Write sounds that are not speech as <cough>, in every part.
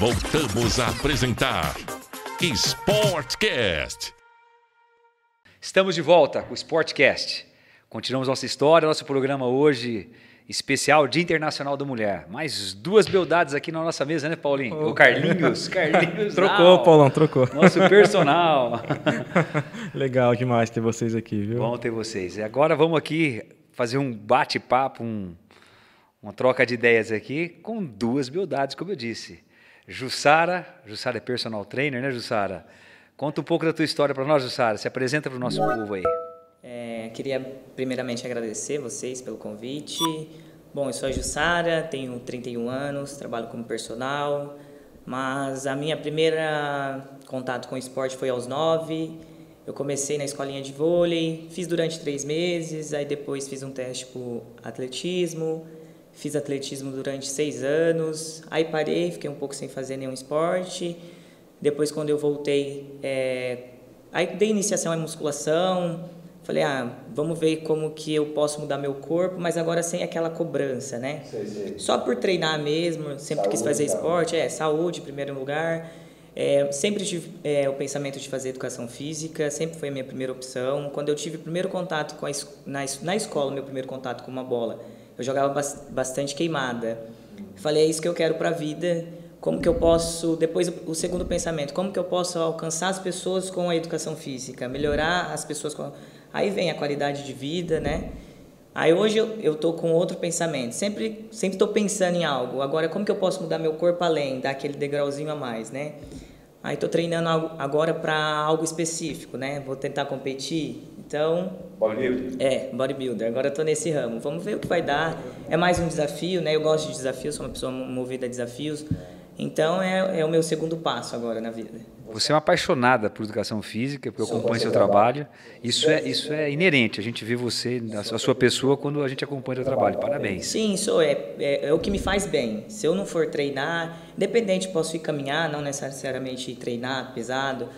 Voltamos a apresentar Sportcast. Estamos de volta com o Sportcast. Continuamos nossa história, nosso programa hoje especial Dia Internacional da Mulher. Mais duas beldades aqui na nossa mesa, né, Paulinho? Oh. O Carlinhos, Carlinhos. trocou, Paulão, trocou. Nosso personal. <laughs> Legal demais ter vocês aqui, viu? Bom ter vocês. E agora vamos aqui fazer um bate-papo, um, uma troca de ideias aqui com duas beldades, como eu disse. Jussara, Jussara é personal trainer, né, Jussara? Conta um pouco da tua história para nós, Jussara. Se apresenta para o nosso povo aí. É, queria primeiramente agradecer vocês pelo convite. Bom, eu sou a Jussara, tenho 31 anos, trabalho como personal, mas a minha primeira contato com esporte foi aos 9. Eu comecei na escolinha de vôlei, fiz durante três meses, aí depois fiz um teste por atletismo, Fiz atletismo durante seis anos, aí parei, fiquei um pouco sem fazer nenhum esporte. Depois, quando eu voltei, é... aí dei iniciação à musculação. Falei, ah, vamos ver como que eu posso mudar meu corpo, mas agora sem aquela cobrança, né? Sei, sei. Só por treinar mesmo, sempre saúde, quis fazer esporte, é, saúde em primeiro lugar. É, sempre tive é, o pensamento de fazer educação física, sempre foi a minha primeira opção. Quando eu tive o primeiro contato com a, na, na escola, meu primeiro contato com uma bola, eu jogava bastante queimada. Falei, é isso que eu quero para a vida. Como que eu posso, depois o segundo pensamento, como que eu posso alcançar as pessoas com a educação física, melhorar as pessoas com... Aí vem a qualidade de vida, né? Aí hoje eu, eu tô com outro pensamento, sempre sempre estou pensando em algo. Agora, como que eu posso mudar meu corpo além, dar aquele degrauzinho a mais, né? Aí estou treinando agora para algo específico, né? Vou tentar competir. Então. Bodybuilder? É, bodybuilder. Agora estou nesse ramo. Vamos ver o que vai dar. É mais um desafio, né? Eu gosto de desafios, sou uma pessoa movida a desafios. Então é, é o meu segundo passo agora na vida. Você é uma apaixonada por educação física, porque eu acompanho seu trabalho. Isso é, isso é inerente. A gente vê você, a sua pessoa, quando a gente acompanha seu trabalho. Parabéns. Sim, isso é, é, é, o que me faz bem. Se eu não for treinar, independente, posso ir caminhar, não necessariamente treinar pesado.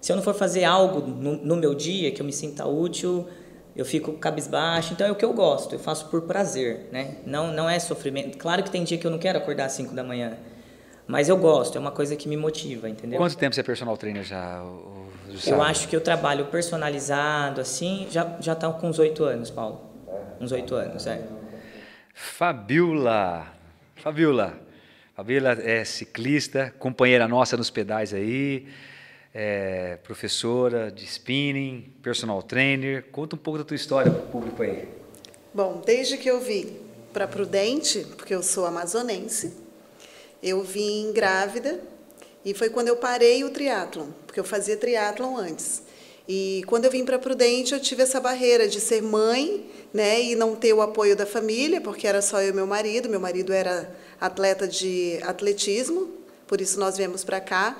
Se eu não for fazer algo no, no meu dia que eu me sinta útil, eu fico cabisbaixo. Então é o que eu gosto. Eu faço por prazer, né? Não, não é sofrimento. Claro que tem dia que eu não quero acordar às 5 da manhã. Mas eu gosto, é uma coisa que me motiva, entendeu? Quanto tempo você é personal trainer já? eu acho que eu trabalho personalizado, assim, já, já tá com uns oito anos, Paulo. Uns oito anos, é. Fabiola. Fabiola. Fabiola é ciclista, companheira nossa nos pedais aí, é professora de spinning, personal trainer. Conta um pouco da tua história para o público aí. Bom, desde que eu vim para Prudente, porque eu sou amazonense, eu vim grávida e foi quando eu parei o triatlon, porque eu fazia triatlon antes. E quando eu vim para Prudente, eu tive essa barreira de ser mãe, né, e não ter o apoio da família, porque era só eu e meu marido. Meu marido era atleta de atletismo, por isso nós viemos para cá.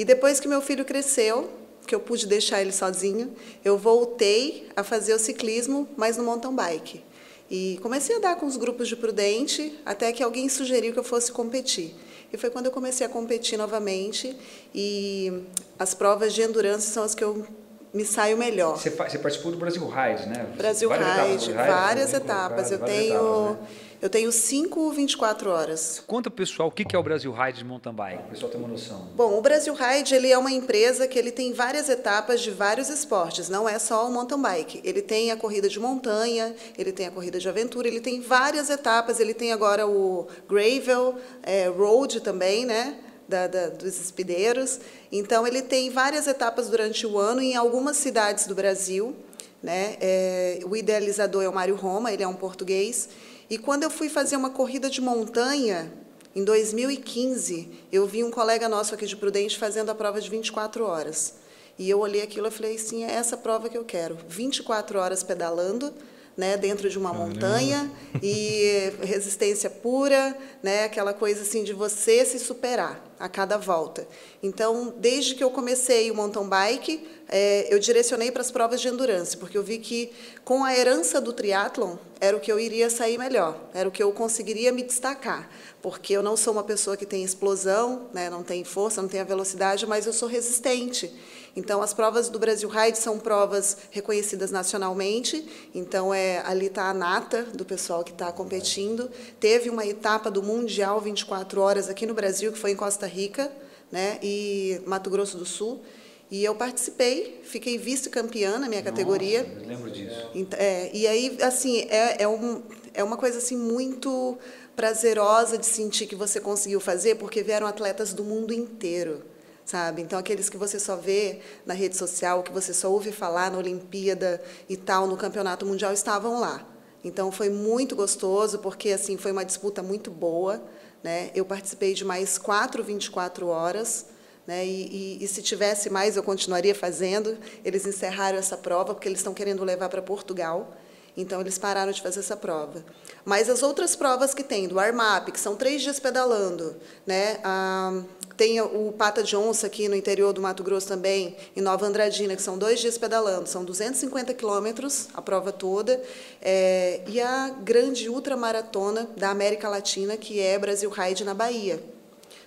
E depois que meu filho cresceu, que eu pude deixar ele sozinho, eu voltei a fazer o ciclismo, mas no mountain bike. E comecei a dar com os grupos de Prudente, até que alguém sugeriu que eu fosse competir. E foi quando eu comecei a competir novamente. E as provas de endurance são as que eu me saio melhor. Você, você participou do Brasil Ride, né? Brasil várias Ride, etapas, várias etapas. Eu tenho. Etapas, né? Eu tenho 5 24 horas. Conta pessoal o que é o Brasil Ride de mountain bike, o pessoal tem uma noção. Bom, o Brasil Ride ele é uma empresa que ele tem várias etapas de vários esportes, não é só o mountain bike. Ele tem a corrida de montanha, ele tem a corrida de aventura, ele tem várias etapas, ele tem agora o gravel, é, road também, né? Da, da, dos espideiros. Então, ele tem várias etapas durante o ano em algumas cidades do Brasil. Né? É, o idealizador é o Mário Roma, ele é um português. E quando eu fui fazer uma corrida de montanha, em 2015, eu vi um colega nosso aqui de Prudente fazendo a prova de 24 horas. E eu olhei aquilo e falei, sim, é essa prova que eu quero. 24 horas pedalando, né, dentro de uma Caramba. montanha e <laughs> resistência pura, né, aquela coisa assim de você se superar a cada volta. Então, desde que eu comecei o mountain bike, é, eu direcionei para as provas de endurance, porque eu vi que com a herança do triatlon era o que eu iria sair melhor, era o que eu conseguiria me destacar, porque eu não sou uma pessoa que tem explosão, né, não tem força, não tem a velocidade, mas eu sou resistente. Então, as provas do Brasil Ride são provas reconhecidas nacionalmente. Então, é, ali está a nata do pessoal que está competindo. Teve uma etapa do Mundial 24 Horas aqui no Brasil, que foi em Costa Rica né, e Mato Grosso do Sul. E eu participei, fiquei vice-campeã na minha categoria. Nossa, eu lembro disso. É, e aí, assim, é, é, um, é uma coisa assim muito prazerosa de sentir que você conseguiu fazer, porque vieram atletas do mundo inteiro, sabe? Então, aqueles que você só vê na rede social, que você só ouve falar na Olimpíada e tal, no Campeonato Mundial, estavam lá. Então, foi muito gostoso, porque assim foi uma disputa muito boa. Né? Eu participei de mais quatro 24 horas. Né? E, e, e, se tivesse mais, eu continuaria fazendo. Eles encerraram essa prova porque eles estão querendo levar para Portugal. Então, eles pararam de fazer essa prova. Mas as outras provas que tem, do Armap, que são três dias pedalando, né? Ah, tem o Pata de Onça aqui no interior do Mato Grosso também, em Nova Andradina, que são dois dias pedalando, são 250 quilômetros a prova toda, é, e a grande ultramaratona da América Latina, que é Brasil Ride na Bahia.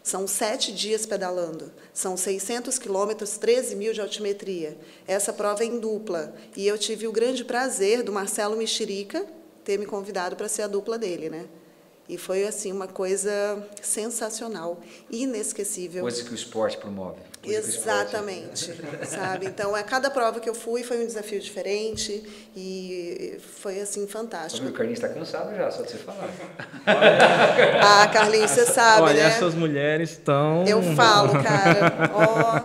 São sete dias pedalando, são 600 quilômetros, 13 mil de altimetria. Essa prova é em dupla. E eu tive o grande prazer do Marcelo Mexerica ter me convidado para ser a dupla dele, né? E foi assim uma coisa sensacional, inesquecível. Coisa que o esporte promove. Exatamente, esporte... sabe? Então, a cada prova que eu fui foi um desafio diferente e foi assim fantástico. O Carlinhos está cansado já, só de você falar. <laughs> ah, Carlinhos, você sabe, Olha, né? essas mulheres estão. Eu falo, <laughs> cara. Ó,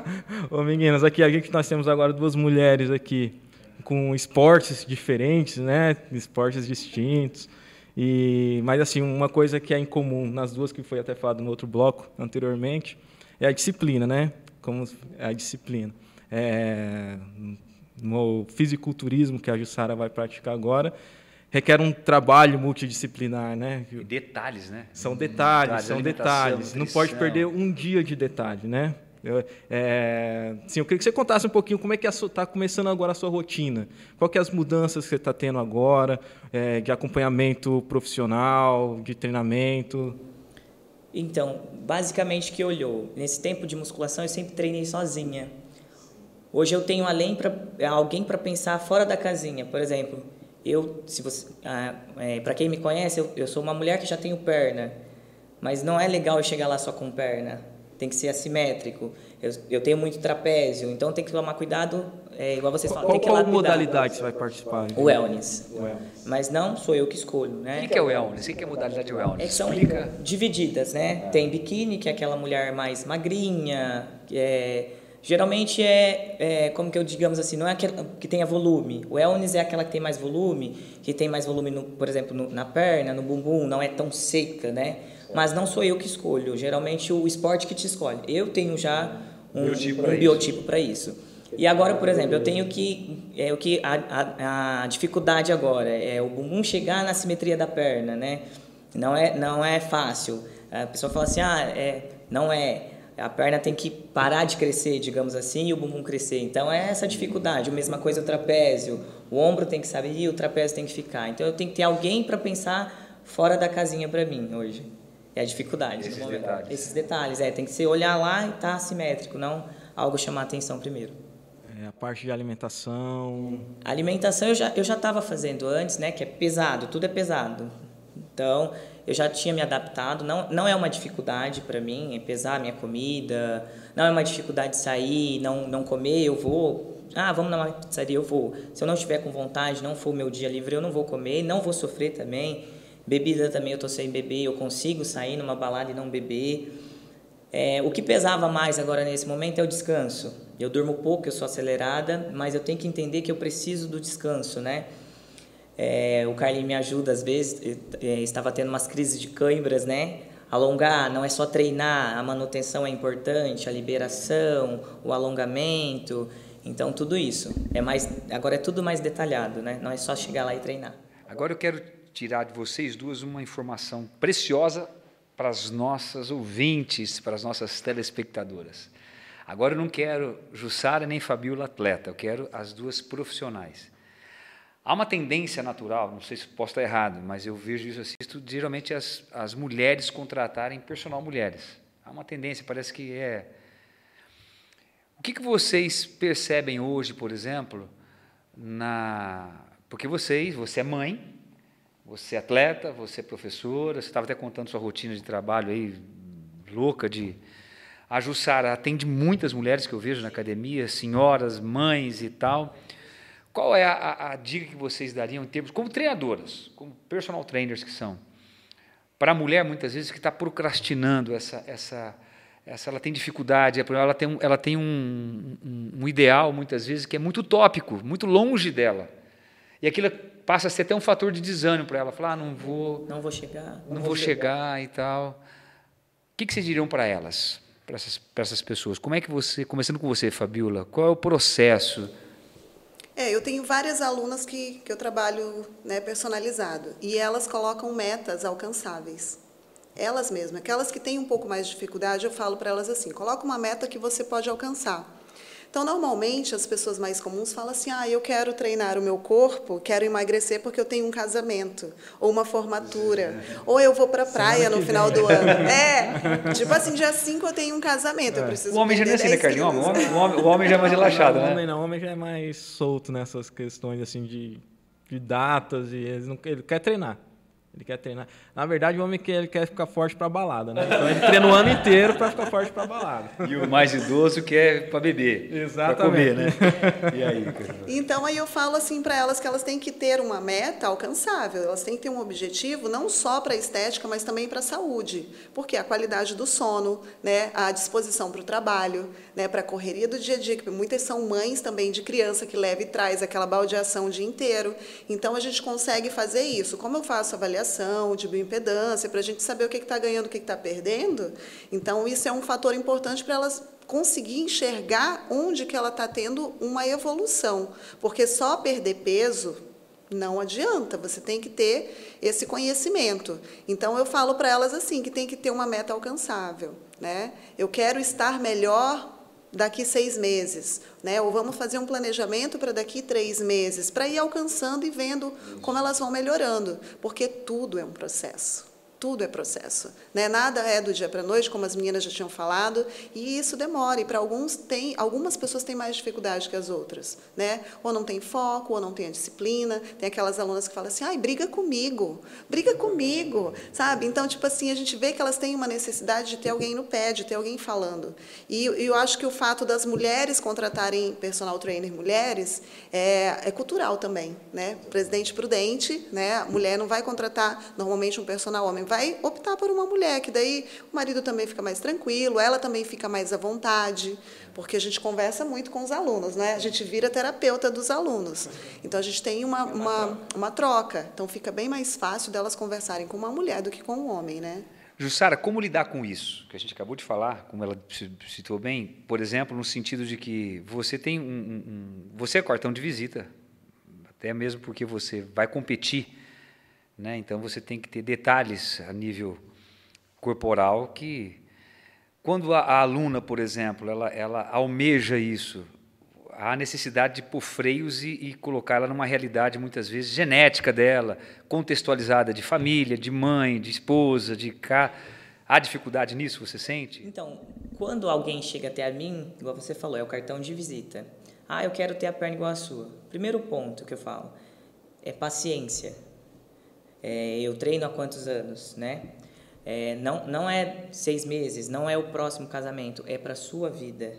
oh. meninas, aqui a gente nós temos agora duas mulheres aqui com esportes diferentes, né? Esportes distintos. E, mas assim, uma coisa que é incomum nas duas que foi até falado no outro bloco anteriormente é a disciplina, né? Como é a disciplina. É, no fisiculturismo que a Jussara vai praticar agora, requer um trabalho multidisciplinar, né? E detalhes, né? São detalhes, são detalhes. Não pode perder um dia de detalhe, né? Eu, é, sim, eu queria que você contasse um pouquinho como é que está começando agora a sua rotina. Qual que é as mudanças que você está tendo agora, é, de acompanhamento profissional, de treinamento? Então, basicamente que olhou, nesse tempo de musculação eu sempre treinei sozinha. Hoje eu tenho além para alguém para pensar fora da casinha. Por exemplo, eu, se você, ah, é, para quem me conhece, eu, eu sou uma mulher que já tenho perna, mas não é legal eu chegar lá só com perna tem que ser assimétrico. Eu, eu tenho muito trapézio, então tem que tomar cuidado, é, igual vocês falam. Qual, tem que qual modalidade você vai participar? O wellness. o wellness. Mas não sou eu que escolho, né? O que é o wellness? O que é a modalidade de wellness? É são Explica. divididas, né? Tem biquíni, que é aquela mulher mais magrinha, que é... Geralmente é, é, como que eu digamos assim, não é aquela que tenha volume. O wellness é aquela que tem mais volume, que tem mais volume, no, por exemplo, no, na perna, no bumbum, não é tão seca, né? mas não sou eu que escolho. Geralmente o esporte que te escolhe. Eu tenho já um biotipo para um isso. isso. E agora, por exemplo, eu tenho que é o que a, a, a, dificuldade agora é o bumbum chegar na simetria da perna, né? Não é não é fácil. A pessoa fala assim: "Ah, é, não é a perna tem que parar de crescer, digamos assim, e o bumbum crescer. Então é essa dificuldade. A mesma coisa o trapézio. O ombro tem que sair e o trapézio tem que ficar. Então eu tenho que ter alguém para pensar fora da casinha para mim hoje. É a dificuldade. Esses detalhes. Esses detalhes, é. Tem que ser olhar lá e estar tá simétrico, não algo chamar atenção primeiro. É, a parte de alimentação. A alimentação eu já eu já estava fazendo antes, né? Que é pesado, tudo é pesado. Então eu já tinha me adaptado. Não não é uma dificuldade para mim, é pesar a minha comida. Não é uma dificuldade de sair, não não comer. Eu vou ah, vamos na pizzaria, eu vou. Se eu não estiver com vontade, não for meu dia livre, eu não vou comer, não vou sofrer também. Bebida também eu tô sem beber, eu consigo sair numa balada e não beber. É, o que pesava mais agora nesse momento é o descanso. Eu durmo pouco, eu sou acelerada, mas eu tenho que entender que eu preciso do descanso, né? É, o Carlinhos me ajuda às vezes, é, estava tendo umas crises de câimbras, né? Alongar não é só treinar, a manutenção é importante, a liberação, o alongamento, então tudo isso. É mais, agora é tudo mais detalhado, né? Não é só chegar lá e treinar. Agora eu quero tirar de vocês duas uma informação preciosa para as nossas ouvintes, para as nossas telespectadoras. Agora eu não quero Jussara nem Fabiola atleta, eu quero as duas profissionais. Há uma tendência natural, não sei se posso estar errado, mas eu vejo isso, assisto geralmente as, as mulheres contratarem personal mulheres. Há uma tendência, parece que é. O que, que vocês percebem hoje, por exemplo, na. Porque vocês, você é mãe, você é atleta, você é professora, você estava até contando sua rotina de trabalho aí, louca de A Jussara atende muitas mulheres que eu vejo na academia, senhoras, mães e tal. Qual é a, a, dica que vocês dariam em termos, como treinadoras, como personal trainers que são, para a mulher, muitas vezes, que está procrastinando essa, essa, essa, ela tem dificuldade, ela tem, ela tem um, um, um ideal, muitas vezes, que é muito utópico, muito longe dela. E aquilo passa a ser até um fator de desânimo para ela. Falar, ah, não vou... Não vou chegar. Não, não vou, chegar. chegar. e tal. O que, que vocês diriam para elas, para essas, essas pessoas? Como é que você, começando com você, Fabiola, qual é o processo é, eu tenho várias alunas que, que eu trabalho né, personalizado e elas colocam metas alcançáveis. Elas mesmas, aquelas que têm um pouco mais de dificuldade, eu falo para elas assim: coloca uma meta que você pode alcançar. Então, normalmente, as pessoas mais comuns falam assim: ah, eu quero treinar o meu corpo, quero emagrecer porque eu tenho um casamento, ou uma formatura, ou eu vou para a praia no final do ano. <laughs> É, tipo assim, dia 5 eu tenho um casamento, eu é. preciso O homem já não é assim, né, Carlinhos? O homem, o, homem, o homem já é mais relaxado, né? O homem não, o homem já é mais solto nessas questões assim de, de datas, e ele, não, ele quer treinar. Ele quer treinar. Na verdade, o homem quer, ele quer ficar forte para balada, né? Então ele treina o ano inteiro para ficar forte para balada. E o mais idoso quer para beber. Exatamente. Para comer, né? E aí? Então aí eu falo assim para elas que elas têm que ter uma meta alcançável. Elas têm que ter um objetivo não só para a estética, mas também para a saúde, porque a qualidade do sono, né, a disposição para o trabalho, né, para a correria do dia a dia, que muitas são mães também de criança que leva e traz aquela baldeação o dia inteiro. Então a gente consegue fazer isso. Como eu faço avaliação de bioimpedância, para a gente saber o que está ganhando, o que está perdendo. Então, isso é um fator importante para elas conseguir enxergar onde que ela está tendo uma evolução. Porque só perder peso não adianta, você tem que ter esse conhecimento. Então, eu falo para elas assim, que tem que ter uma meta alcançável. Né? Eu quero estar melhor daqui seis meses, né? Ou vamos fazer um planejamento para daqui três meses, para ir alcançando e vendo como elas vão melhorando, porque tudo é um processo. Tudo é processo, né? Nada é do dia para a noite, como as meninas já tinham falado, e isso demora. E para alguns tem, algumas pessoas têm mais dificuldade que as outras, né? Ou não tem foco, ou não tem a disciplina. Tem aquelas alunas que falam assim: "Ai, briga comigo, briga comigo", sabe? Então, tipo assim, a gente vê que elas têm uma necessidade de ter alguém no pé, de ter alguém falando. E, e eu acho que o fato das mulheres contratarem personal trainer mulheres é, é cultural também, né? Presidente prudente, né? Mulher não vai contratar normalmente um personal homem vai optar por uma mulher, que daí o marido também fica mais tranquilo, ela também fica mais à vontade, porque a gente conversa muito com os alunos, né? A gente vira terapeuta dos alunos. Então a gente tem uma, uma, uma troca. Então fica bem mais fácil delas conversarem com uma mulher do que com um homem, né? Jussara, como lidar com isso? Que a gente acabou de falar, como ela citou bem, por exemplo, no sentido de que você tem um, um, um você é cartão de visita, até mesmo porque você vai competir né? Então você tem que ter detalhes a nível corporal que, quando a, a aluna, por exemplo, ela, ela almeja isso, há necessidade de pôr freios e, e colocar ela numa realidade, muitas vezes, genética dela, contextualizada de família, de mãe, de esposa, de cá. Há dificuldade nisso, você sente? Então, quando alguém chega até a mim, igual você falou, é o cartão de visita. Ah, eu quero ter a perna igual a sua. Primeiro ponto que eu falo é paciência. É, eu treino há quantos anos, né? É, não, não é seis meses, não é o próximo casamento, é para sua vida.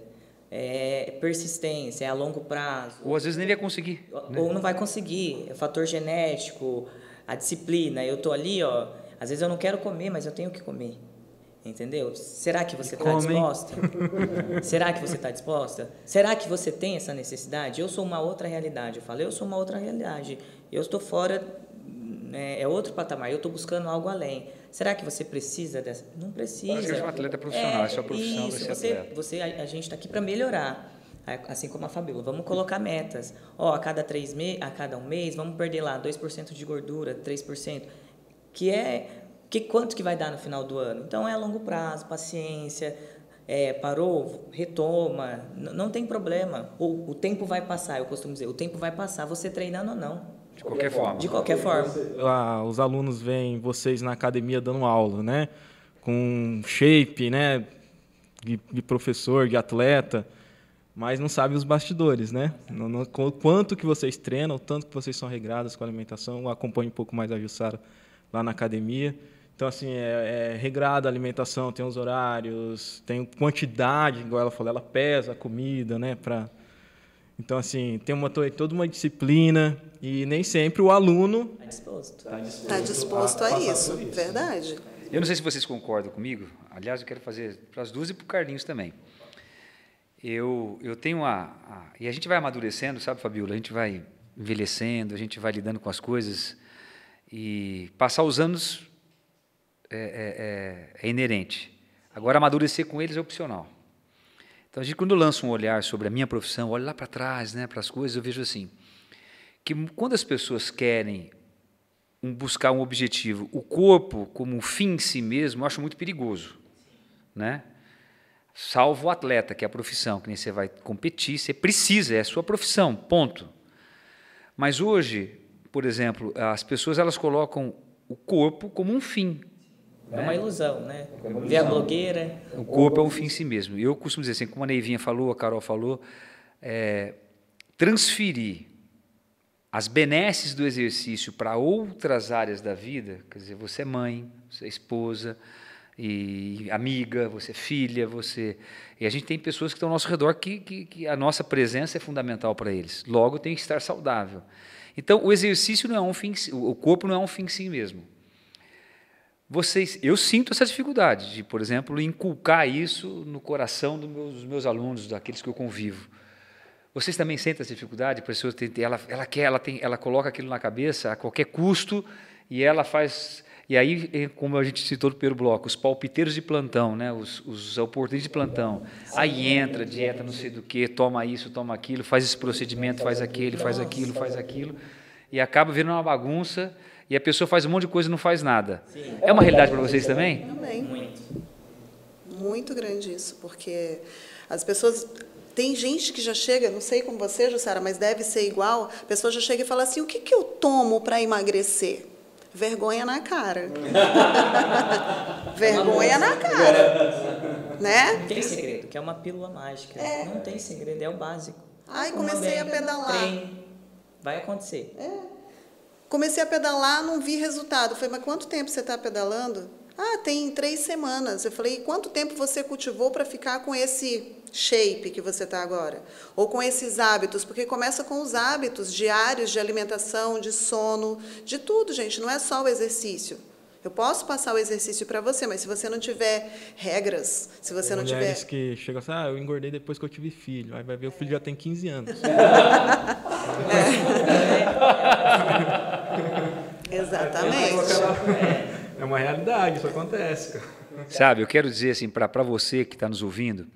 É persistência, é a longo prazo. Ou às vezes nem vai conseguir. Né? Ou não vai conseguir. É fator genético, a disciplina. Eu tô ali, ó. Às vezes eu não quero comer, mas eu tenho que comer. Entendeu? Será que você está disposta? <laughs> Será que você está disposta? Será que você tem essa necessidade? Eu sou uma outra realidade. Eu falei, eu sou uma outra realidade. Eu estou fora né, é outro patamar. Eu estou buscando algo além. Será que você precisa dessa? Não precisa. Você é um atleta profissional, é, é sua profissão isso, você, atleta. Você, a, a gente está aqui para melhorar, assim como a Fabíola. Vamos colocar metas. Ó, a cada três meses, a cada um mês, vamos perder lá 2% de gordura, 3%, que é que quanto que vai dar no final do ano? Então é a longo prazo, paciência. É, parou, retoma, não tem problema. O, o tempo vai passar, eu costumo dizer, o tempo vai passar, você treinando ou não. De qualquer forma. De qualquer forma. Ah, os alunos veem vocês na academia dando aula, né? Com shape, né? De, de professor, de atleta, mas não sabem os bastidores, né? No, no, quanto que vocês treinam, o tanto que vocês são regrados com a alimentação. Eu acompanho um pouco mais a Jussara lá na academia. Então, assim, é, é regrada a alimentação, tem os horários, tem quantidade, igual ela falou, ela pesa a comida, né? Pra... Então, assim, tem uma, toda uma disciplina e nem sempre o aluno Está disposto. Está Tá disposto a isso, verdade. Eu não sei se vocês concordam comigo. Aliás, eu quero fazer para as duas e para o Carlinhos também. Eu, eu tenho a, a. E a gente vai amadurecendo, sabe, Fabiola? A gente vai envelhecendo, a gente vai lidando com as coisas. E passar os anos é, é, é, é inerente. Agora, amadurecer com eles é opcional. Então, a gente, quando eu um olhar sobre a minha profissão, olho lá para trás, né, para as coisas, eu vejo assim: que quando as pessoas querem um, buscar um objetivo, o corpo como um fim em si mesmo, eu acho muito perigoso. Né? Salvo o atleta, que é a profissão, que nem você vai competir, você precisa, é a sua profissão, ponto. Mas hoje, por exemplo, as pessoas elas colocam o corpo como um fim. É uma ilusão, né? Ver a blogueira. O corpo é um fim em si mesmo. Eu costumo dizer assim, como a Neivinha falou, a Carol falou, é, transferir as benesses do exercício para outras áreas da vida, quer dizer, você é mãe, você é esposa, e amiga, você é filha, você. E a gente tem pessoas que estão ao nosso redor que, que, que a nossa presença é fundamental para eles. Logo, tem que estar saudável. Então, o exercício não é um fim, o corpo não é um fim em si mesmo. Vocês, eu sinto essa dificuldade de, por exemplo, inculcar isso no coração dos meus, dos meus alunos, daqueles que eu convivo. Vocês também sentem essa dificuldade? A pessoa ela, ela quer, ela tem, ela coloca aquilo na cabeça a qualquer custo e ela faz. E aí, como a gente citou no primeiro bloco, os palpiteiros de plantão, né? os, os oportunistas de plantão. Aí entra, dieta, não sei do que, toma isso, toma aquilo, faz esse procedimento, faz aquele, faz aquilo, faz aquilo, e acaba virando uma bagunça e a pessoa faz um monte de coisa e não faz nada. Sim. É uma realidade para vocês também? Também. Muito. Muito grande isso, porque as pessoas. Tem gente que já chega, não sei como você, Jussara, mas deve ser igual. A pessoa já chega e fala assim: o que, que eu tomo para emagrecer? Vergonha na cara. <laughs> Vergonha na cara. Né? Não tem segredo, que é uma pílula mágica. Não tem segredo, é o básico. Ai, comecei a pedalar. Treine, vai acontecer. Comecei a pedalar, não vi resultado. Falei, mas quanto tempo você está pedalando? Ah, tem três semanas. Eu falei, e quanto tempo você cultivou para ficar com esse shape que você está agora? Ou com esses hábitos? Porque começa com os hábitos diários de alimentação, de sono, de tudo, gente. Não é só o exercício. Eu posso passar o exercício para você, mas se você não tiver regras, se você não tiver. Que chegam assim, ah, eu engordei depois que eu tive filho. Aí vai ver, o filho já tem 15 anos. <laughs> <laughs> Exatamente. É uma realidade, isso acontece, cara. Sabe, eu quero dizer assim, para você que está nos ouvindo,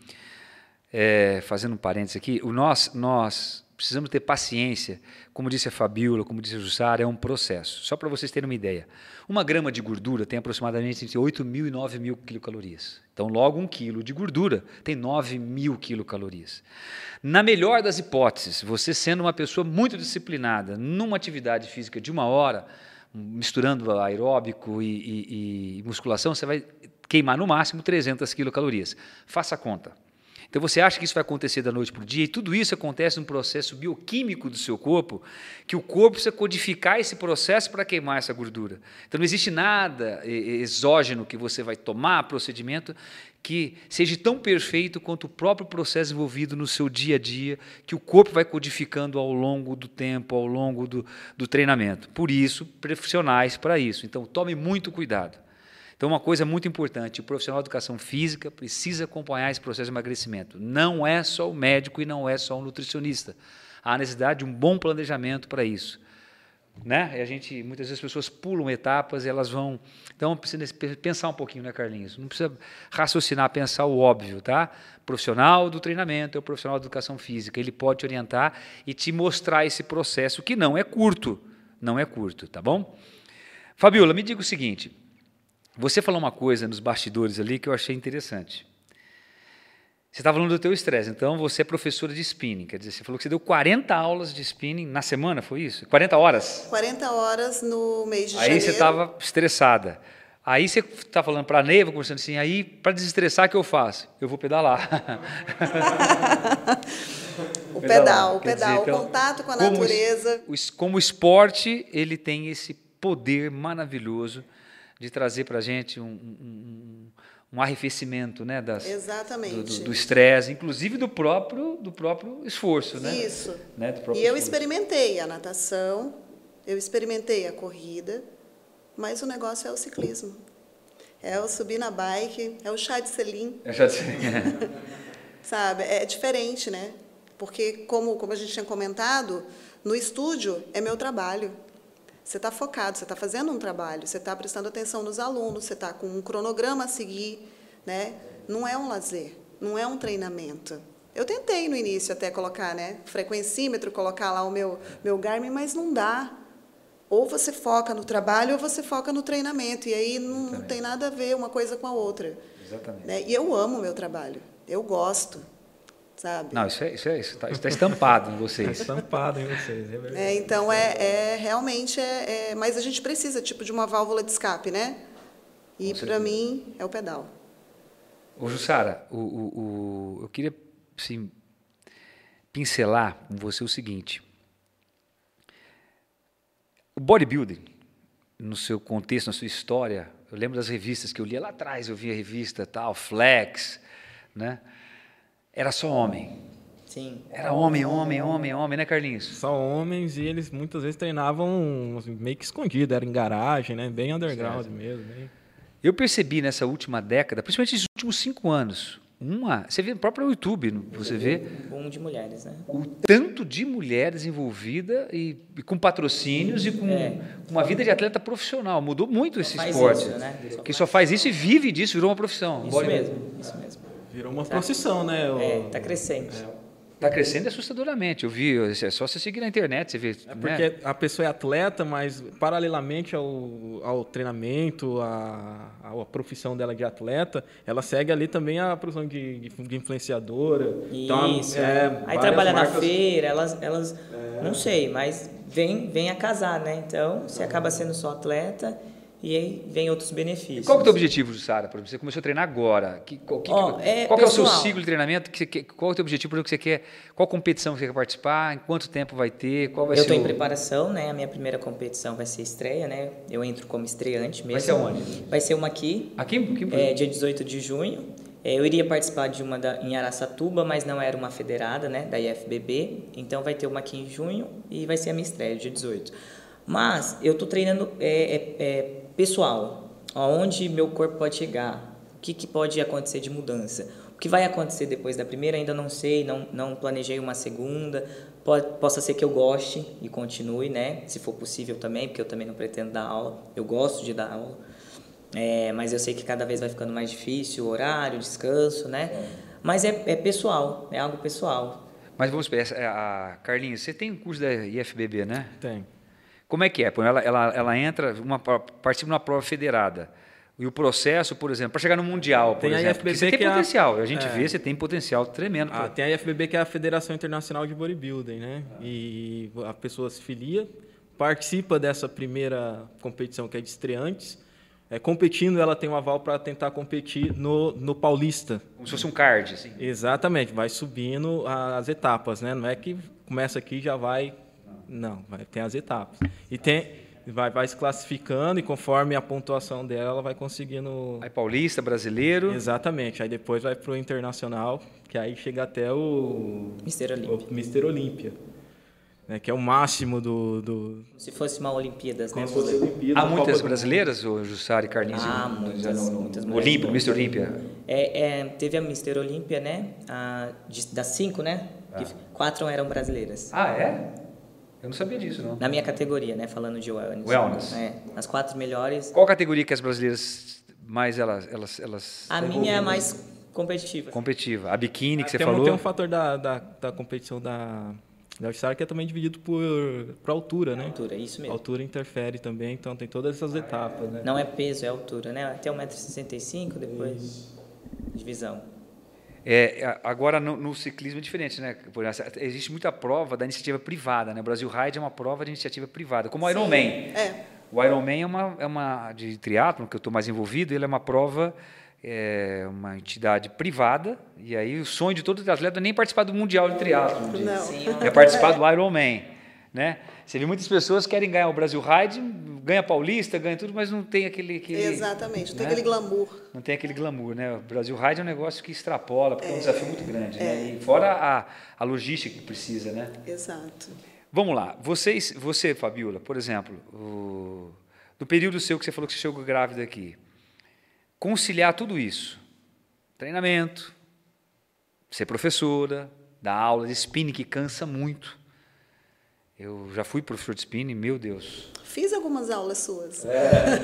é, fazendo um parênteses aqui, o nós, nós precisamos ter paciência, como disse a Fabiola, como disse a Jussara, é um processo. Só para vocês terem uma ideia. Uma grama de gordura tem aproximadamente entre 8 mil e 9 mil quilocalorias. Então, logo um quilo de gordura tem 9 mil quilocalorias. Na melhor das hipóteses, você sendo uma pessoa muito disciplinada, numa atividade física de uma hora, misturando aeróbico e, e, e musculação, você vai queimar no máximo 300 quilocalorias. Faça a conta. Então você acha que isso vai acontecer da noite para o dia, e tudo isso acontece num processo bioquímico do seu corpo, que o corpo precisa codificar esse processo para queimar essa gordura. Então não existe nada exógeno que você vai tomar, procedimento, que seja tão perfeito quanto o próprio processo envolvido no seu dia a dia, que o corpo vai codificando ao longo do tempo, ao longo do, do treinamento. Por isso, profissionais para isso. Então tome muito cuidado. Então, uma coisa muito importante: o profissional de educação física precisa acompanhar esse processo de emagrecimento. Não é só o médico e não é só o nutricionista. Há necessidade de um bom planejamento para isso. Né? E a gente, muitas vezes as pessoas pulam etapas e elas vão. Então, precisa pensar um pouquinho, né, Carlinhos? Não precisa raciocinar, pensar o óbvio, tá? O profissional do treinamento é o profissional de educação física. Ele pode te orientar e te mostrar esse processo que não é curto. Não é curto, tá bom? Fabiola, me diga o seguinte: você falou uma coisa nos bastidores ali que eu achei interessante. Você estava falando do teu estresse, então você é professora de spinning, quer dizer, você falou que você deu 40 aulas de spinning na semana, foi isso? 40 horas? 40 horas no mês de Aí janeiro. você estava estressada. Aí você está falando para a Neiva, conversando assim, aí para desestressar, o que eu faço? Eu vou pedalar. <laughs> O pedal, o quer dizer, pedal, então, o contato com a natureza. Como o esporte, ele tem esse poder maravilhoso de trazer para a gente um, um, um, arrefecimento né, das, Exatamente. do estresse, inclusive do próprio, do próprio esforço. Né? Isso. Né, e eu esforço. experimentei a natação, eu experimentei a corrida, mas o negócio é o ciclismo. É o subir na bike, é o chá de selim. É o chá de selim. <laughs> Sabe, é diferente, né? Porque, como, como a gente tinha comentado, no estúdio é meu trabalho. Você está focado, você está fazendo um trabalho, você está prestando atenção nos alunos, você está com um cronograma a seguir, né? Não é um lazer, não é um treinamento. Eu tentei no início até colocar, né, frequencímetro, colocar lá o meu meu Garmin, mas não dá. Ou você foca no trabalho ou você foca no treinamento e aí não Exatamente. tem nada a ver uma coisa com a outra. Exatamente. Né? E eu amo o meu trabalho, eu gosto sabe? Não, isso é isso é isso está tá estampado em vocês. estampado em vocês, é verdade. É, então é, é realmente é, é, mas a gente precisa tipo de uma válvula de escape, né? E para mim é o pedal. Ô Jussara, o, o, o, eu queria assim, pincelar com você o seguinte. O bodybuilding, no seu contexto, na sua história, eu lembro das revistas que eu lia lá atrás, eu via revista tal, Flex, né? Era só homem. Sim. Era homem, homem, homem, homem, né, Carlinhos? Só homens e eles muitas vezes treinavam assim, meio que escondido, era em garagem, né? Bem underground certo. mesmo. Bem... Eu percebi nessa última década, principalmente nos últimos cinco anos, uma. Você vê no próprio YouTube, você vê. Um de mulheres, né? O tanto de mulheres envolvidas e, e com patrocínios e com é. uma vida de atleta profissional. Mudou muito esse esporte. Isso, né? Que só faz isso e vive disso, virou uma profissão. Isso mesmo, isso mesmo. Virou uma tá. procissão, né? O... É, tá crescendo. Está crescendo assustadoramente. Eu vi, é só você seguir na internet, você vê. É porque né? a pessoa é atleta, mas paralelamente ao, ao treinamento, à, à profissão dela de atleta, ela segue ali também a profissão de, de, influenciadora. Então, Isso. Então, é, Aí trabalha marcas... na feira, elas, elas é. não sei, mas vem, vem a casar, né? Então, você acaba sendo só atleta e aí vem outros benefícios. E qual é o teu objetivo, Jussara? Você começou a treinar agora. Que, que, oh, é, qual é o seu ciclo de treinamento? Que quer, qual é o teu objetivo? Que você quer, qual competição você quer participar? Em quanto tempo vai ter? Qual vai eu estou o... em preparação, né? A minha primeira competição vai ser estreia, né? Eu entro como estreante mesmo. Vai ser onde? Vai ser uma aqui. Aqui? aqui é, dia 18 de junho. É, eu iria participar de uma da, em Araçatuba, mas não era uma federada, né? Da IFBB. Então vai ter uma aqui em junho e vai ser a minha estreia, dia 18. Mas eu estou treinando é, é, é pessoal, aonde meu corpo pode chegar, o que, que pode acontecer de mudança. O que vai acontecer depois da primeira ainda não sei, não, não planejei uma segunda. Pode, possa ser que eu goste e continue, né? Se for possível também, porque eu também não pretendo dar aula. Eu gosto de dar aula. É, mas eu sei que cada vez vai ficando mais difícil o horário, o descanso, né? É. Mas é, é pessoal, é algo pessoal. Mas vamos ver, a Carlinhos, você tem um curso da IFBB, né? Tem. Como é que é? Ela, ela, ela entra, uma, participa de uma prova federada. E o processo, por exemplo, para chegar no Mundial, por tem exemplo, a IFBB você tem que potencial. É a, a gente é. vê, você tem potencial tremendo. Ah, tem a IFBB, que é a Federação Internacional de Bodybuilding, né? E a pessoa se filia, participa dessa primeira competição, que é de estreantes. É, competindo, ela tem um aval para tentar competir no, no Paulista. Como se fosse um card, assim. Exatamente, vai subindo as etapas, né? Não é que começa aqui e já vai não, vai, tem as etapas. E tem, vai, vai se classificando e conforme a pontuação dela, ela vai conseguindo. Aí paulista, brasileiro. Exatamente. Aí depois vai para o internacional, que aí chega até o. Mister Olímpia. O Mister Olímpia. Né, que é o máximo do, do... Se fosse uma Olimpíadas, né? Fosse Olimpíadas, Há muitas brasileiras, o Jussara e Carlinhos? Ah, muitas, no, muitas Olímpia, Mister Olímpia? É, é, teve a Mister Olímpia, né? A, de, das cinco, né? Ah. Quatro eram brasileiras. Ah, é? Eu não sabia disso, não. Na minha categoria, né? Falando de wellness. Wellness. É, as quatro melhores. Qual categoria que as brasileiras mais elas elas elas A minha é mais competitiva. Competitiva. A biquíni que você tem, falou. Tem um fator da, da, da competição da da All-Star que é também dividido por, por altura, né? Altura, isso mesmo. A altura interfere também, então tem todas essas etapas, né? Não é peso, é altura, né? Até 1,65m depois isso. divisão. É, agora, no, no, ciclismo é diferente, né? Existe muita prova da iniciativa privada, né? O Brasil Ride é uma prova de iniciativa privada, como o Ironman. É. O Ironman é uma, é uma de triatlo que eu estou mais envolvido, ele é uma prova, é uma entidade privada, e aí o sonho de todo atleta é nem participar do Mundial de triatlo. Não. É participar do Ironman, né? Você vê muitas pessoas que querem ganhar o Brasil Ride, ganha paulista, ganha tudo, mas não tem aquele. aquele Exatamente, não tem né? aquele glamour. Não tem aquele glamour, né? O Brasil Ride é um negócio que extrapola, porque é, um desafio muito grande, né? E fora a, a logística que precisa, né? Exato. Vamos lá. Vocês, você, Fabiola, por exemplo, o, do período seu que você falou que você chegou grávida aqui, conciliar tudo isso, treinamento, ser professora, dar aula de spinning que cansa muito. Eu já fui professor de spinning, meu Deus. Fiz algumas aulas suas. É,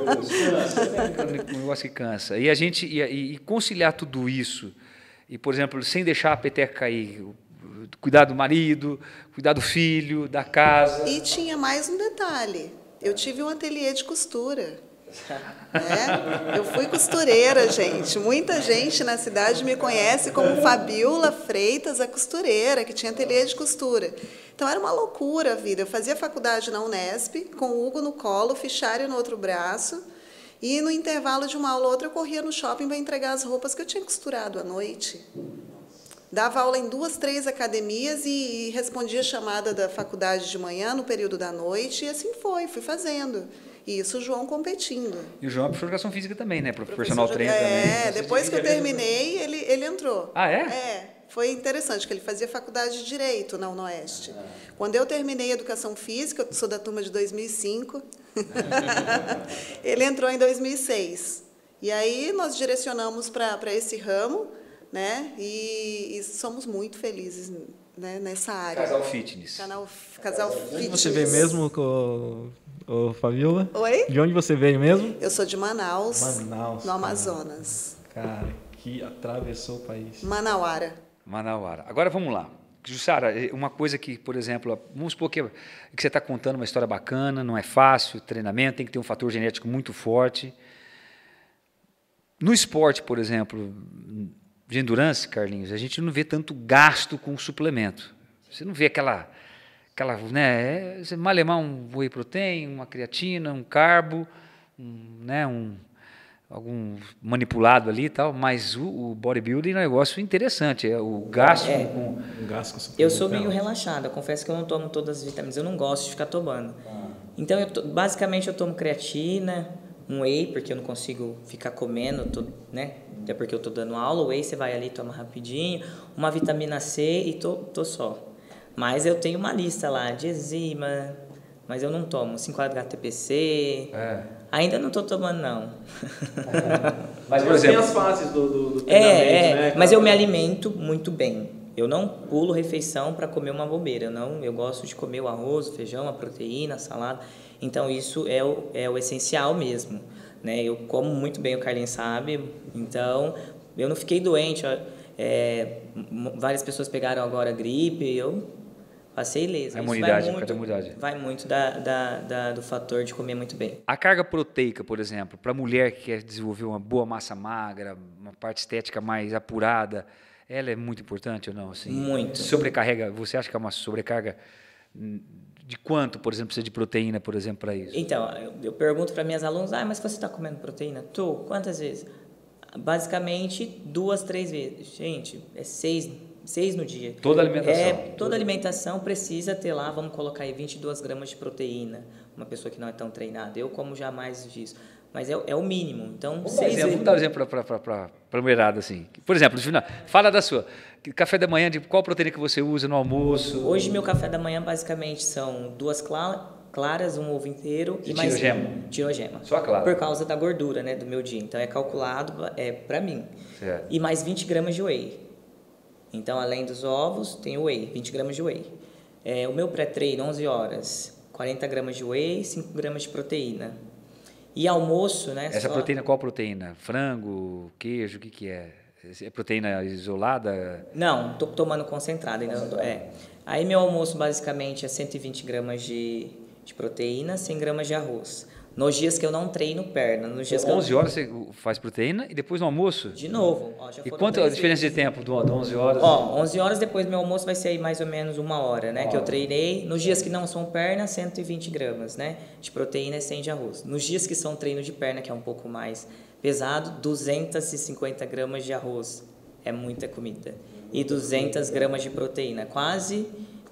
<laughs> um negócio que cansa. E a gente e, e, conciliar tudo isso e, por exemplo, sem deixar a peteca cair, cuidar do marido, cuidar do filho, da casa. E tinha mais um detalhe. Eu tive um ateliê de costura. É, eu fui costureira, gente. Muita gente na cidade me conhece como Fabiola Freitas, a costureira, que tinha ateliê de costura. Então era uma loucura a vida. Eu fazia faculdade na Unesp, com o Hugo no colo, fichário no outro braço. E no intervalo de uma aula ou outra, eu corria no shopping para entregar as roupas que eu tinha costurado à noite. Dava aula em duas, três academias e, e respondia chamada da faculdade de manhã, no período da noite, e assim foi, fui fazendo. E isso o João competindo. E o João é professor de educação física também, né? Profissional trainer é, também. É, depois que eu terminei, ele, ele entrou. Ah, é? É. Foi interessante, que ele fazia faculdade de Direito na UNOeste. Ah. Quando eu terminei Educação Física, eu sou da turma de 2005, <laughs> ele entrou em 2006. E aí nós direcionamos para esse ramo, né? E, e somos muito felizes né, nessa área. Casal fitness. Canal, casal fitness. Você vê mesmo com o Fabiola? Oi? De onde você veio mesmo? Eu sou de Manaus, Manaus no Amazonas. Cara, que atravessou o país. Manauara. Manauara. Agora vamos lá. Jussara, uma coisa que, por exemplo, vamos supor que, que você está contando uma história bacana, não é fácil, treinamento, tem que ter um fator genético muito forte. No esporte, por exemplo, de endurance, Carlinhos, a gente não vê tanto gasto com suplemento. Você não vê aquela, aquela, né, é, malemar um whey protein, uma creatina, um carbo, um, né, um algum manipulado ali e tal, mas o, o bodybuilding é um negócio interessante, é o gasto é, com, um gasto com Eu sou meio relaxada, confesso que eu não tomo todas as vitaminas, eu não gosto de ficar tomando. Ah. Então, eu basicamente eu tomo creatina, um whey, porque eu não consigo ficar comendo, tô, né? Até porque eu tô dando aula, o whey você vai ali, toma rapidinho, uma vitamina C e tô, tô só. Mas eu tenho uma lista lá de enzima, mas eu não tomo 5-HTPC. É. Ainda não estou tomando, não. É. <laughs> Mas, por exemplo, tem as fases do, do, do é, é, né? Mas eu me alimento muito bem. Eu não pulo refeição para comer uma bobeira. Eu, não, eu gosto de comer o arroz, o feijão, a proteína, a salada. Então, isso é o, é o essencial mesmo. Né? Eu como muito bem, o Carlinhos sabe. Então, eu não fiquei doente. É, várias pessoas pegaram agora gripe. Eu passei ileso. A imunidade, vai muito, a imunidade. Vai muito da, da, da, do fator de comer muito bem. A carga proteica, por exemplo, para a mulher que quer desenvolver uma boa massa magra, uma parte estética mais apurada, ela é muito importante ou não? Assim, muito. Sobrecarrega, você acha que é uma sobrecarga de quanto, por exemplo, precisa de proteína, por exemplo, para isso? Então, eu, eu pergunto para minhas alunas, ah, mas você está comendo proteína? Tô. Quantas vezes? Basicamente, duas, três vezes. Gente, é seis, seis no dia. Toda alimentação? É, toda alimentação precisa ter lá, vamos colocar aí 22 gramas de proteína. Uma pessoa que não é tão treinada. Eu como jamais disso. Mas é, é o mínimo. Então, vamos seis exemplo, Vamos dar um exemplo para a mulherada, assim. Por exemplo, fala da sua. Café da manhã, de qual proteína que você usa no almoço? Hoje, meu café da manhã, basicamente, são duas claras, um ovo inteiro e, e mais tirogema. tirogema. Só clara. Por causa da gordura, né, do meu dia. Então, é calculado é para mim. Certo. E mais 20 gramas de whey. Então, além dos ovos, tem o whey, 20 gramas de whey. É, o meu pré-treino, 11 horas, 40 gramas de whey, 5 gramas de proteína. E almoço, né? Essa só... proteína, qual proteína? Frango, queijo, o que, que é? É proteína isolada? Não, estou tomando concentrado. Ainda não é. Aí meu almoço basicamente é 120 gramas de, de proteína, 100 gramas de arroz. Nos dias que eu não treino perna. Nos dias 11 eu... horas você faz proteína e depois no almoço? De novo. Ó, e quanto é a diferença vezes. de tempo do 11 horas? Ó, 11 horas depois meu almoço vai ser aí mais ou menos uma hora, né? Que eu treinei. Nos dias que não são perna, 120 gramas, né? De proteína e 100 de arroz. Nos dias que são treino de perna, que é um pouco mais pesado, 250 gramas de arroz. É muita comida. E 200 gramas de proteína. Quase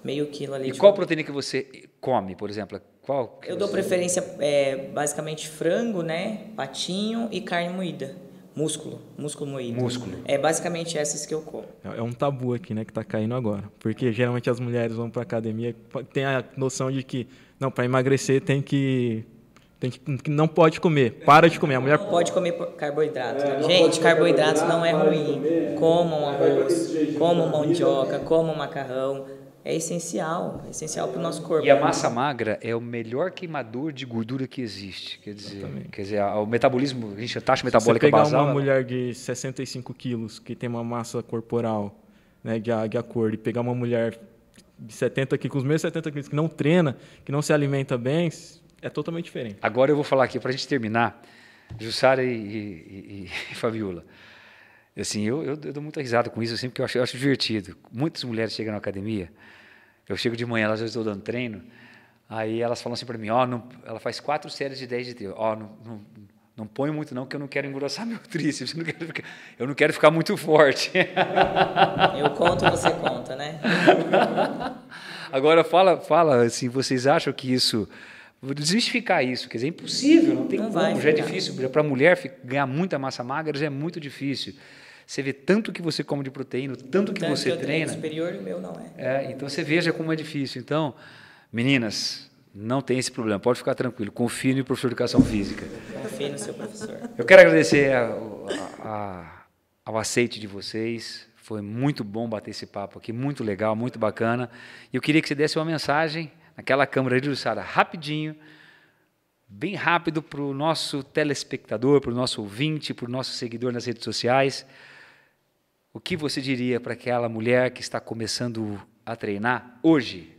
meio quilo ali. E de qual proteína que você come, por exemplo? Qual? Eu dou preferência é, basicamente frango, né? Patinho e carne moída. Músculo, músculo moído. Músculo. É basicamente essas que eu como. É é um tabu aqui, né, que tá caindo agora. Porque geralmente as mulheres vão pra academia, tem a noção de que, não, para emagrecer tem que, tem que. Não pode comer. Para de comer. A mulher Não pode comer carboidrato. né? Gente, carboidrato não é ruim. Comam arroz, comam mandioca, comam macarrão. É essencial, é essencial para o nosso corpo. E a massa magra é o melhor queimador de gordura que existe. Quer dizer, quer dizer o metabolismo, a gente a taxa Se você metabólica pegar basal. uma mulher de 65 quilos que tem uma massa corporal né, de, de acordo e pegar uma mulher de 70 quilos, com os mesmos 70 quilos, que não treina, que não se alimenta bem, é totalmente diferente. Agora eu vou falar aqui para a gente terminar, Jussara e, e, e- e Fabiola. Assim, eu, eu, eu dou muita risada com isso, assim, porque eu acho, eu acho divertido. Muitas mulheres chegam na academia, eu chego de manhã, elas já estou dando treino, aí elas falam assim para mim, ó, não- ela faz quatro séries de 10 de treino, ó, não, não, não ponho muito não, que eu não quero engrossar <laughs> meu tríceps, eu não quero ficar, eu não quero ficar muito forte. <laughs> Eu conto, você conta, né? <laughs> Agora fala, fala assim, vocês acham que isso vou desmistificar isso, quer dizer, é impossível, não tem Não como, já é difícil, para a mulher ganhar muita massa magra já é muito difícil. Você vê tanto que você come de proteína, tanto que Tanto você eu treino treina, superior o meu não é. é, então você veja como é difícil. Então, meninas, não tem esse problema, pode ficar tranquilo, confie no professor de educação física. Confie no seu professor. Eu quero agradecer a- a- a- ao aceite de vocês. Foi muito bom bater esse papo aqui, muito legal, muito bacana. E eu queria que você desse uma mensagem naquela câmera ali, rapidinho, bem rápido para o nosso telespectador, para o nosso ouvinte, para o nosso seguidor nas redes sociais. O que você diria para aquela mulher que está começando a treinar hoje?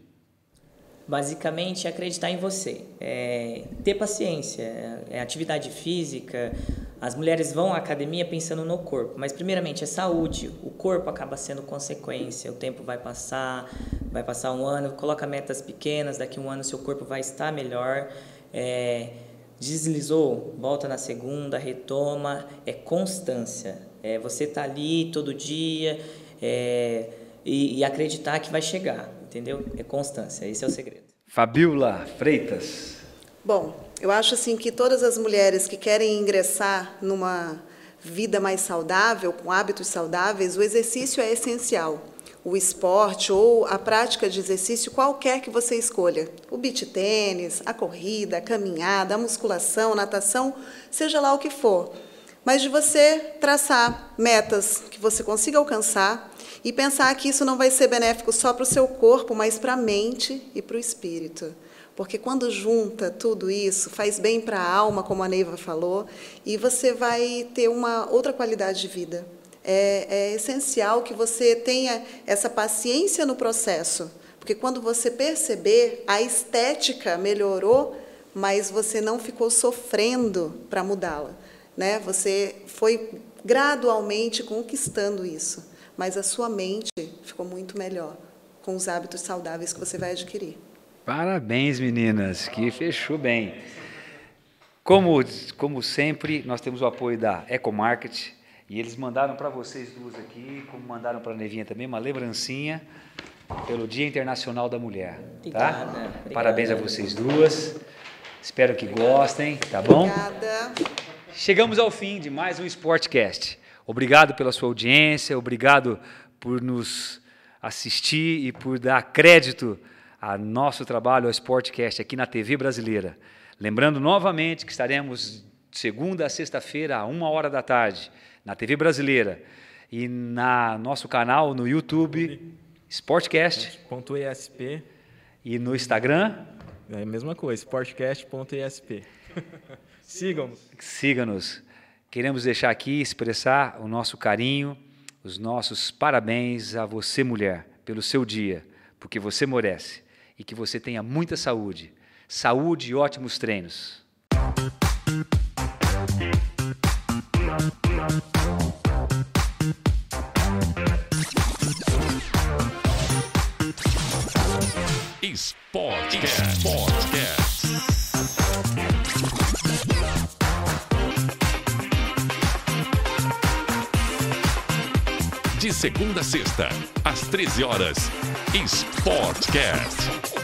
Basicamente, acreditar em você. É, ter paciência. É atividade física. As mulheres vão à academia pensando no corpo, mas primeiramente é saúde. O corpo acaba sendo consequência. O tempo vai passar, vai passar um ano. Coloca metas pequenas. Daqui a um ano seu corpo vai estar melhor. É, deslizou, volta na segunda, retoma. É constância. É você tá ali todo dia é, e, e acreditar que vai chegar, entendeu? É constância. Esse é o segredo. Fabiola Freitas. Bom, eu acho assim que todas as mulheres que querem ingressar numa vida mais saudável, com hábitos saudáveis, o exercício é essencial. O esporte ou a prática de exercício qualquer que você escolha. O beach tênis, a corrida, a caminhada, a musculação, natação, seja lá o que for. Mas de você traçar metas que você consiga alcançar e pensar que isso não vai ser benéfico só para o seu corpo, mas para a mente e para o espírito. Porque quando junta tudo isso, faz bem para a alma, como a Neiva falou, e você vai ter uma outra qualidade de vida. É, é essencial que você tenha essa paciência no processo, porque quando você perceber, a estética melhorou, mas você não ficou sofrendo para mudá-la. Né? Você foi gradualmente conquistando isso, mas a sua mente ficou muito melhor com os hábitos saudáveis que você vai adquirir. Parabéns, meninas, que fechou bem. Como, como sempre, nós temos o apoio da Ecomarket e eles mandaram para vocês duas aqui, como mandaram para a Nevinha também, uma lembrancinha pelo Dia Internacional da Mulher. Tá? Obrigada, obrigada. Parabéns a vocês duas. Espero que gostem, tá bom? Obrigada. Chegamos ao fim de mais um Sportcast. Obrigado pela sua audiência, obrigado por nos assistir e por dar crédito ao nosso trabalho, ao Sportcast aqui na TV brasileira. Lembrando novamente que estaremos segunda a sexta-feira, a uma hora da tarde, na TV brasileira e na nosso canal no YouTube, Sportcast, .esp e no Instagram. é a mesma coisa, sportcast.esp. <laughs> Sigam-nos. Siga-nos. Queremos deixar aqui expressar o nosso carinho, os nossos parabéns a você, mulher, pelo seu dia, porque você merece e que você tenha muita saúde. Saúde e ótimos treinos. Sportcast. Sportcast. De segunda a sexta, às 13 horas, Sportcast.